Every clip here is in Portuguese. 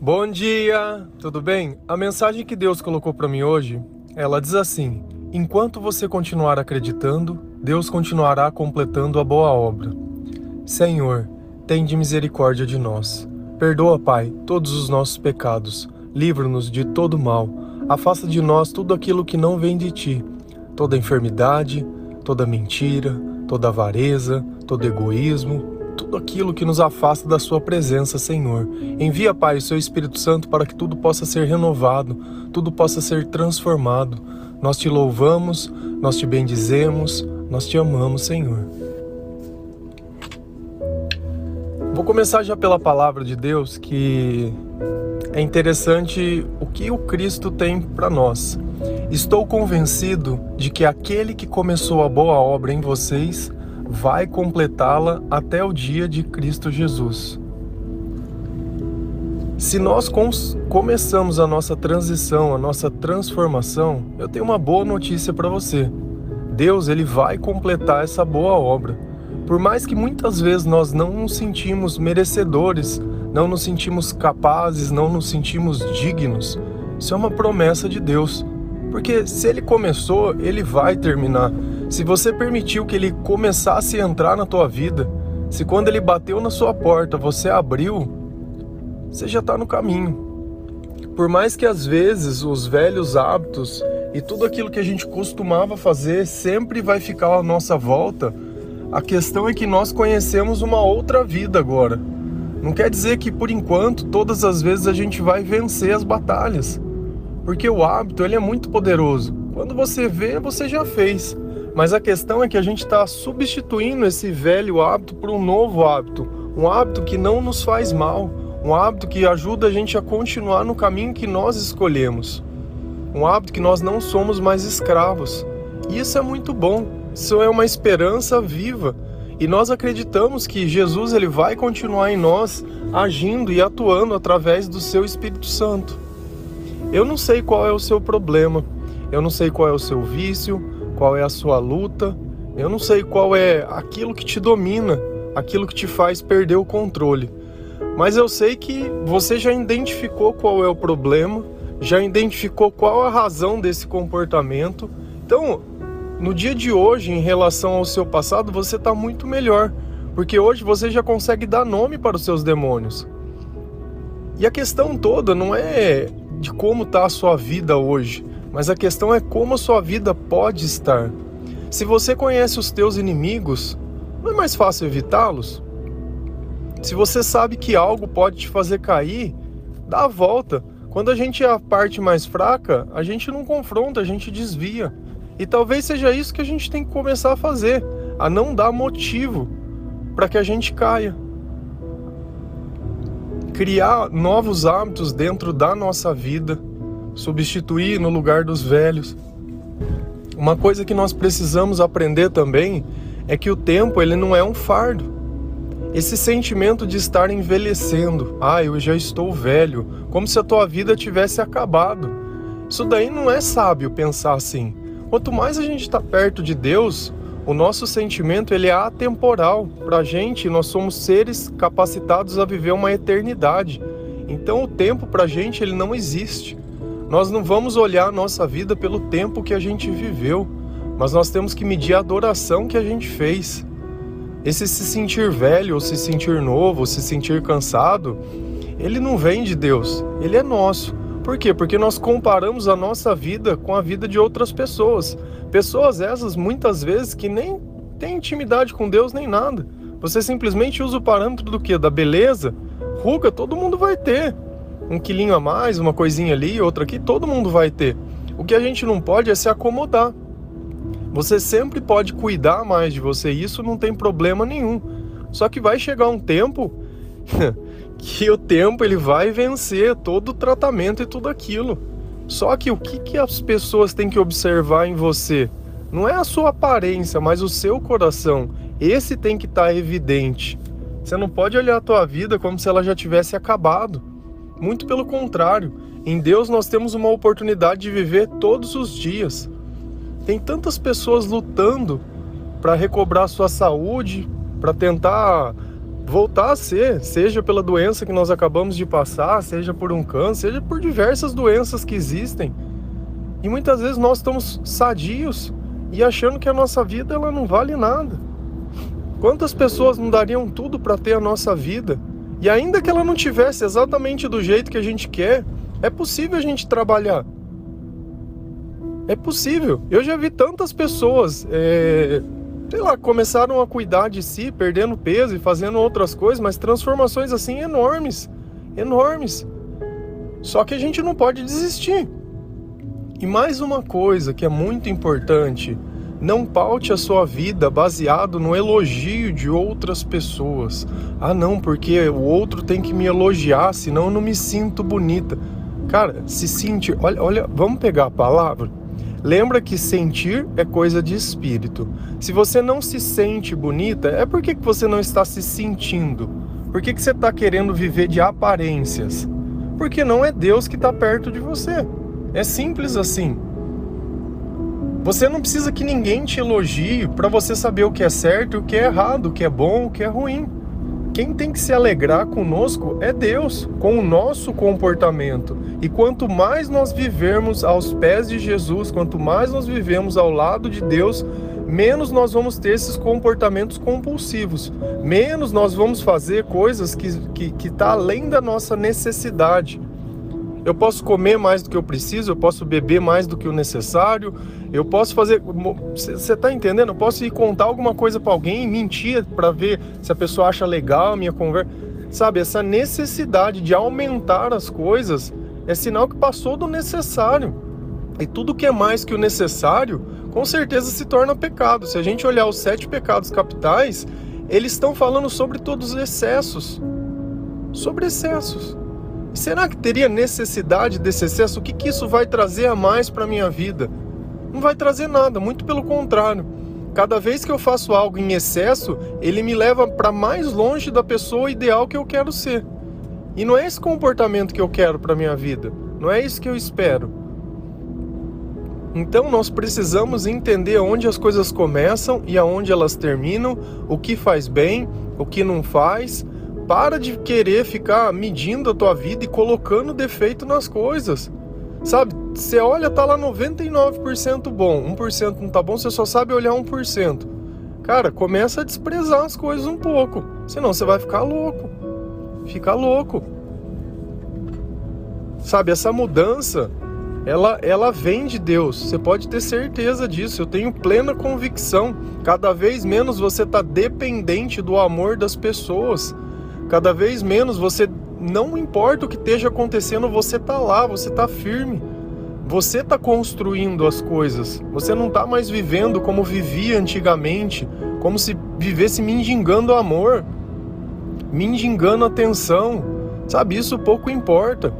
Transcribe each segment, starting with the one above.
Bom dia, tudo bem? A mensagem que Deus colocou para mim hoje, ela diz assim: Enquanto você continuar acreditando, Deus continuará completando a boa obra. Senhor, tem de misericórdia de nós. Perdoa, Pai, todos os nossos pecados. Livra-nos de todo mal. Afasta de nós tudo aquilo que não vem de ti, toda enfermidade, toda mentira, toda avareza, todo egoísmo, tudo aquilo que nos afasta da Sua presença, Senhor. Envia, Pai, o Seu Espírito Santo para que tudo possa ser renovado, tudo possa ser transformado. Nós te louvamos, nós te bendizemos, nós te amamos, Senhor. Vou começar já pela palavra de Deus, que é interessante o que o Cristo tem para nós. Estou convencido de que aquele que começou a boa obra em vocês vai completá-la até o dia de Cristo Jesus. Se nós começamos a nossa transição, a nossa transformação, eu tenho uma boa notícia para você. Deus ele vai completar essa boa obra. Por mais que muitas vezes nós não nos sentimos merecedores, não nos sentimos capazes, não nos sentimos dignos, isso é uma promessa de Deus. Porque se ele começou, ele vai terminar. Se você permitiu que ele começasse a entrar na tua vida, se quando ele bateu na sua porta você abriu, você já está no caminho. Por mais que às vezes os velhos hábitos e tudo aquilo que a gente costumava fazer sempre vai ficar à nossa volta, a questão é que nós conhecemos uma outra vida agora. Não quer dizer que por enquanto todas as vezes a gente vai vencer as batalhas, porque o hábito ele é muito poderoso. Quando você vê, você já fez. Mas a questão é que a gente está substituindo esse velho hábito por um novo hábito, um hábito que não nos faz mal, um hábito que ajuda a gente a continuar no caminho que nós escolhemos, um hábito que nós não somos mais escravos. E isso é muito bom. Isso é uma esperança viva. E nós acreditamos que Jesus ele vai continuar em nós agindo e atuando através do seu Espírito Santo. Eu não sei qual é o seu problema, eu não sei qual é o seu vício, qual é a sua luta, eu não sei qual é aquilo que te domina, aquilo que te faz perder o controle. Mas eu sei que você já identificou qual é o problema, já identificou qual a razão desse comportamento. Então, no dia de hoje, em relação ao seu passado, você está muito melhor, porque hoje você já consegue dar nome para os seus demônios. E a questão toda não é de como está a sua vida hoje, mas a questão é como a sua vida pode estar. Se você conhece os teus inimigos, não é mais fácil evitá-los? Se você sabe que algo pode te fazer cair, dá a volta. Quando a gente é a parte mais fraca, a gente não confronta, a gente desvia. E talvez seja isso que a gente tem que começar a fazer, a não dar motivo para que a gente caia. Criar novos hábitos dentro da nossa vida substituir no lugar dos velhos. Uma coisa que nós precisamos aprender também é que o tempo ele não é um fardo. Esse sentimento de estar envelhecendo, ah, eu já estou velho, como se a tua vida tivesse acabado. Isso daí não é sábio pensar assim. Quanto mais a gente está perto de Deus, o nosso sentimento ele é atemporal. Para a gente, nós somos seres capacitados a viver uma eternidade. Então o tempo para a gente ele não existe. Nós não vamos olhar a nossa vida pelo tempo que a gente viveu, mas nós temos que medir a adoração que a gente fez. Esse se sentir velho, ou se sentir novo, ou se sentir cansado, ele não vem de Deus, ele é nosso. Por quê? Porque nós comparamos a nossa vida com a vida de outras pessoas. Pessoas essas muitas vezes que nem têm intimidade com Deus nem nada. Você simplesmente usa o parâmetro do que? Da beleza? Ruga todo mundo vai ter um quilinho a mais, uma coisinha ali, outra aqui, todo mundo vai ter. O que a gente não pode é se acomodar. Você sempre pode cuidar mais de você, isso não tem problema nenhum. Só que vai chegar um tempo que o tempo ele vai vencer todo o tratamento e tudo aquilo. Só que o que, que as pessoas têm que observar em você? Não é a sua aparência, mas o seu coração. Esse tem que estar tá evidente. Você não pode olhar a tua vida como se ela já tivesse acabado. Muito pelo contrário, em Deus nós temos uma oportunidade de viver todos os dias. Tem tantas pessoas lutando para recobrar sua saúde, para tentar voltar a ser, seja pela doença que nós acabamos de passar, seja por um câncer, seja por diversas doenças que existem. E muitas vezes nós estamos sadios e achando que a nossa vida ela não vale nada. Quantas pessoas não dariam tudo para ter a nossa vida? E ainda que ela não tivesse exatamente do jeito que a gente quer, é possível a gente trabalhar. É possível. Eu já vi tantas pessoas, é, sei lá, começaram a cuidar de si, perdendo peso e fazendo outras coisas, mas transformações assim enormes, enormes. Só que a gente não pode desistir. E mais uma coisa que é muito importante, não paute a sua vida baseado no elogio de outras pessoas. Ah, não, porque o outro tem que me elogiar, senão eu não me sinto bonita. Cara, se sentir, olha, olha, vamos pegar a palavra. Lembra que sentir é coisa de espírito. Se você não se sente bonita, é porque que você não está se sentindo. Por que, que você está querendo viver de aparências? Porque não é Deus que está perto de você. É simples assim. Você não precisa que ninguém te elogie para você saber o que é certo, o que é errado, o que é bom, o que é ruim. Quem tem que se alegrar conosco é Deus, com o nosso comportamento. E quanto mais nós vivermos aos pés de Jesus, quanto mais nós vivemos ao lado de Deus, menos nós vamos ter esses comportamentos compulsivos, menos nós vamos fazer coisas que estão que, que tá além da nossa necessidade. Eu posso comer mais do que eu preciso, eu posso beber mais do que o necessário, eu posso fazer. Você está entendendo? Eu posso ir contar alguma coisa para alguém, mentir para ver se a pessoa acha legal a minha conversa. Sabe, essa necessidade de aumentar as coisas é sinal que passou do necessário. E tudo que é mais que o necessário, com certeza se torna pecado. Se a gente olhar os sete pecados capitais, eles estão falando sobre todos os excessos. Sobre excessos. Será que teria necessidade desse excesso? O que, que isso vai trazer a mais para a minha vida? Não vai trazer nada, muito pelo contrário. Cada vez que eu faço algo em excesso, ele me leva para mais longe da pessoa ideal que eu quero ser. E não é esse comportamento que eu quero para minha vida. Não é isso que eu espero. Então nós precisamos entender onde as coisas começam e aonde elas terminam, o que faz bem, o que não faz, para de querer ficar medindo a tua vida e colocando defeito nas coisas. Sabe? Você olha, tá lá 99% bom, 1% não tá bom, você só sabe olhar 1%. Cara, começa a desprezar as coisas um pouco, senão você vai ficar louco. Fica louco. Sabe, essa mudança, ela, ela vem de Deus. Você pode ter certeza disso. Eu tenho plena convicção. Cada vez menos você está dependente do amor das pessoas. Cada vez menos você não importa o que esteja acontecendo, você tá lá, você tá firme. Você tá construindo as coisas. Você não tá mais vivendo como vivia antigamente, como se vivesse mendigando amor, mendigando atenção. Sabe, isso pouco importa.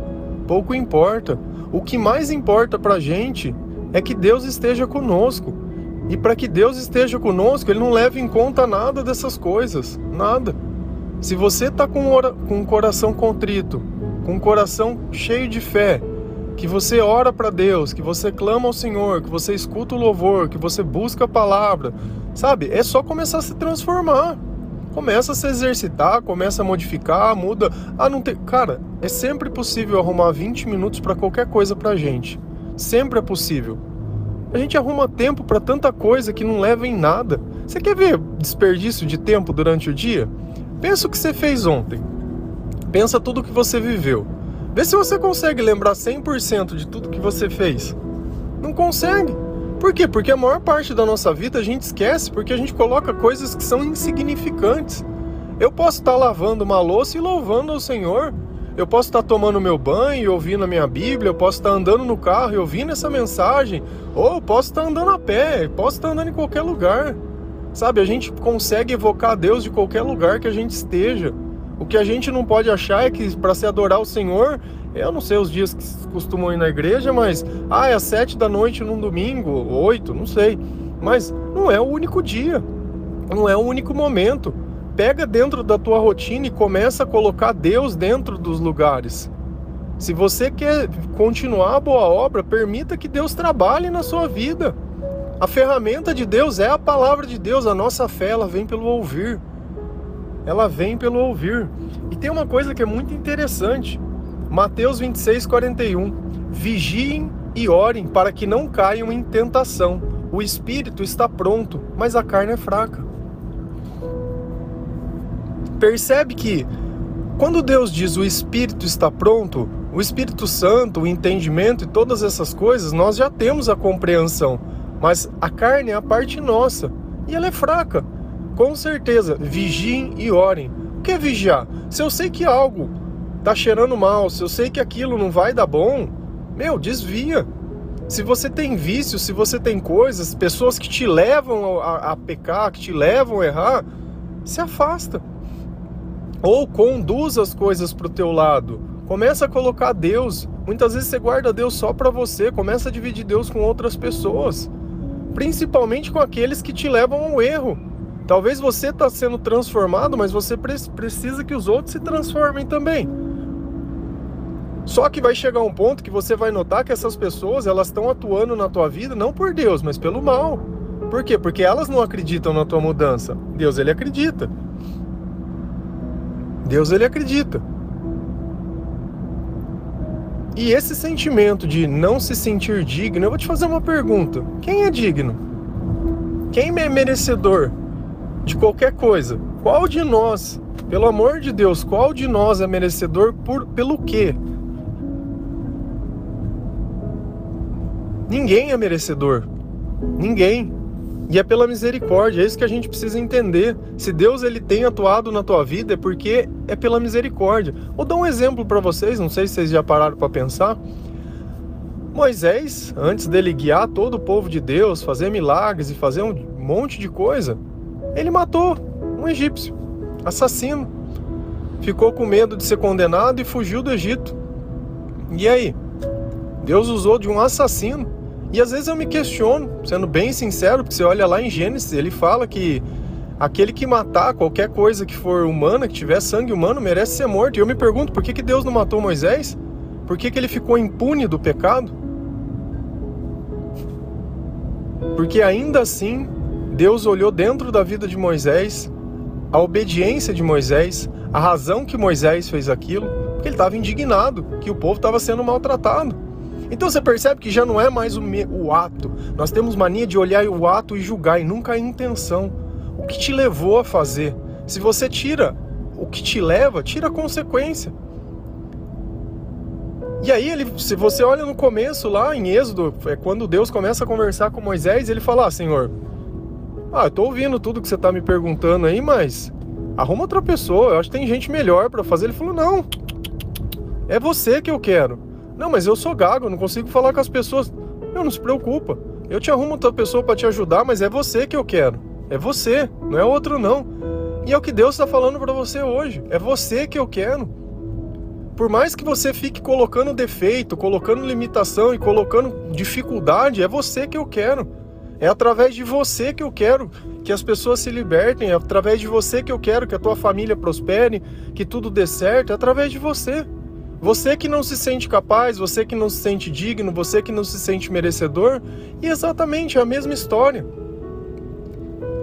Pouco importa. O que mais importa pra gente é que Deus esteja conosco. E para que Deus esteja conosco, ele não leva em conta nada dessas coisas, nada. Se você está com, com um coração contrito, com um coração cheio de fé, que você ora para Deus, que você clama ao Senhor, que você escuta o louvor, que você busca a palavra, sabe? É só começar a se transformar. Começa a se exercitar, começa a modificar, muda. Ah, não tem. Cara, é sempre possível arrumar 20 minutos para qualquer coisa pra gente. Sempre é possível. A gente arruma tempo para tanta coisa que não leva em nada. Você quer ver desperdício de tempo durante o dia? Pensa o que você fez ontem. Pensa tudo que você viveu. Vê se você consegue lembrar 100% de tudo que você fez. Não consegue. Por quê? Porque a maior parte da nossa vida a gente esquece porque a gente coloca coisas que são insignificantes. Eu posso estar lavando uma louça e louvando ao Senhor. Eu posso estar tomando meu banho e ouvindo a minha Bíblia. Eu posso estar andando no carro e ouvindo essa mensagem. Ou posso estar andando a pé. Posso estar andando em qualquer lugar. Sabe, a gente consegue evocar Deus de qualquer lugar que a gente esteja. O que a gente não pode achar é que para se adorar o Senhor, eu não sei os dias que costumam ir na igreja, mas ah, é às sete da noite num domingo, oito, não sei. Mas não é o único dia, não é o único momento. Pega dentro da tua rotina e começa a colocar Deus dentro dos lugares. Se você quer continuar a boa obra, permita que Deus trabalhe na sua vida. A ferramenta de Deus é a palavra de Deus, a nossa fé ela vem pelo ouvir. ela vem pelo ouvir. E tem uma coisa que é muito interessante. Mateus 26, 41. Vigiem e orem para que não caiam em tentação. O espírito está pronto, mas a carne é fraca. Percebe que quando Deus diz o espírito está pronto, o Espírito Santo, o entendimento e todas essas coisas, nós já temos a compreensão. Mas a carne é a parte nossa e ela é fraca. Com certeza, vigiem e orem. O que é vigiar? Se eu sei que algo tá cheirando mal, se eu sei que aquilo não vai dar bom, meu, desvia. Se você tem vício, se você tem coisas, pessoas que te levam a, a pecar, que te levam a errar, se afasta. Ou conduz as coisas para o teu lado. Começa a colocar Deus. Muitas vezes você guarda Deus só para você, começa a dividir Deus com outras pessoas, principalmente com aqueles que te levam ao erro. Talvez você está sendo transformado, mas você precisa que os outros se transformem também. Só que vai chegar um ponto que você vai notar que essas pessoas elas estão atuando na tua vida não por Deus, mas pelo mal. Por quê? Porque elas não acreditam na tua mudança. Deus ele acredita. Deus ele acredita. E esse sentimento de não se sentir digno, eu vou te fazer uma pergunta: quem é digno? Quem é merecedor de qualquer coisa? Qual de nós, pelo amor de Deus, qual de nós é merecedor por pelo quê? Ninguém é merecedor. Ninguém. E é pela misericórdia, é isso que a gente precisa entender. Se Deus ele tem atuado na tua vida é porque é pela misericórdia. Vou dar um exemplo para vocês, não sei se vocês já pararam para pensar. Moisés, antes dele guiar todo o povo de Deus, fazer milagres e fazer um monte de coisa, ele matou um egípcio, assassino. Ficou com medo de ser condenado e fugiu do Egito. E aí? Deus usou de um assassino e às vezes eu me questiono, sendo bem sincero, porque você olha lá em Gênesis, ele fala que aquele que matar qualquer coisa que for humana, que tiver sangue humano, merece ser morto. E eu me pergunto, por que, que Deus não matou Moisés? Por que, que ele ficou impune do pecado? Porque ainda assim, Deus olhou dentro da vida de Moisés, a obediência de Moisés, a razão que Moisés fez aquilo, porque ele estava indignado que o povo estava sendo maltratado. Então você percebe que já não é mais o, me, o ato. Nós temos mania de olhar o ato e julgar, e nunca a intenção. O que te levou a fazer? Se você tira o que te leva, tira a consequência. E aí, ele, se você olha no começo lá em Êxodo, é quando Deus começa a conversar com Moisés, ele fala: ah, Senhor, ah, eu tô ouvindo tudo que você tá me perguntando aí, mas arruma outra pessoa, eu acho que tem gente melhor para fazer. Ele falou: não, é você que eu quero. Não, mas eu sou gago, eu não consigo falar com as pessoas. Eu não se preocupa. Eu te arrumo outra pessoa para te ajudar, mas é você que eu quero. É você, não é outro não. E é o que Deus está falando para você hoje. É você que eu quero. Por mais que você fique colocando defeito, colocando limitação e colocando dificuldade, é você que eu quero. É através de você que eu quero que as pessoas se libertem, é através de você que eu quero que a tua família prospere, que tudo dê certo, é através de você. Você que não se sente capaz, você que não se sente digno, você que não se sente merecedor, e exatamente a mesma história.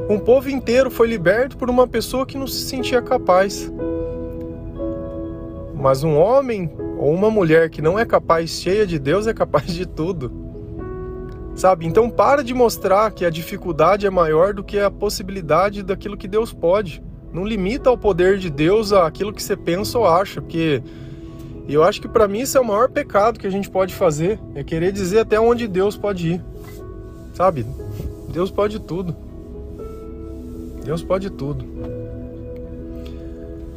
Um povo inteiro foi liberto por uma pessoa que não se sentia capaz. Mas um homem ou uma mulher que não é capaz, cheia de Deus, é capaz de tudo. Sabe? Então para de mostrar que a dificuldade é maior do que a possibilidade daquilo que Deus pode. Não limita o poder de Deus àquilo que você pensa ou acha, porque e eu acho que para mim isso é o maior pecado que a gente pode fazer, é querer dizer até onde Deus pode ir. Sabe? Deus pode tudo. Deus pode tudo.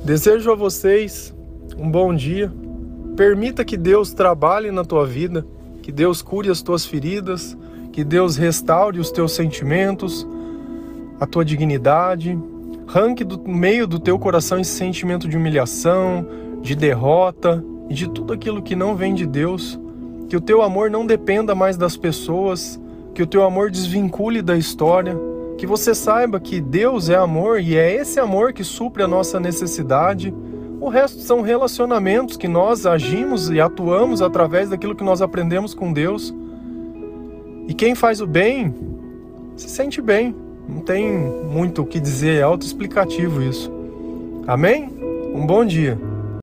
Desejo a vocês um bom dia. Permita que Deus trabalhe na tua vida, que Deus cure as tuas feridas, que Deus restaure os teus sentimentos, a tua dignidade. Ranque do meio do teu coração esse sentimento de humilhação, de derrota, e de tudo aquilo que não vem de Deus, que o teu amor não dependa mais das pessoas, que o teu amor desvincule da história, que você saiba que Deus é amor e é esse amor que supre a nossa necessidade. O resto são relacionamentos que nós agimos e atuamos através daquilo que nós aprendemos com Deus. E quem faz o bem se sente bem. Não tem muito o que dizer, é autoexplicativo isso. Amém? Um bom dia.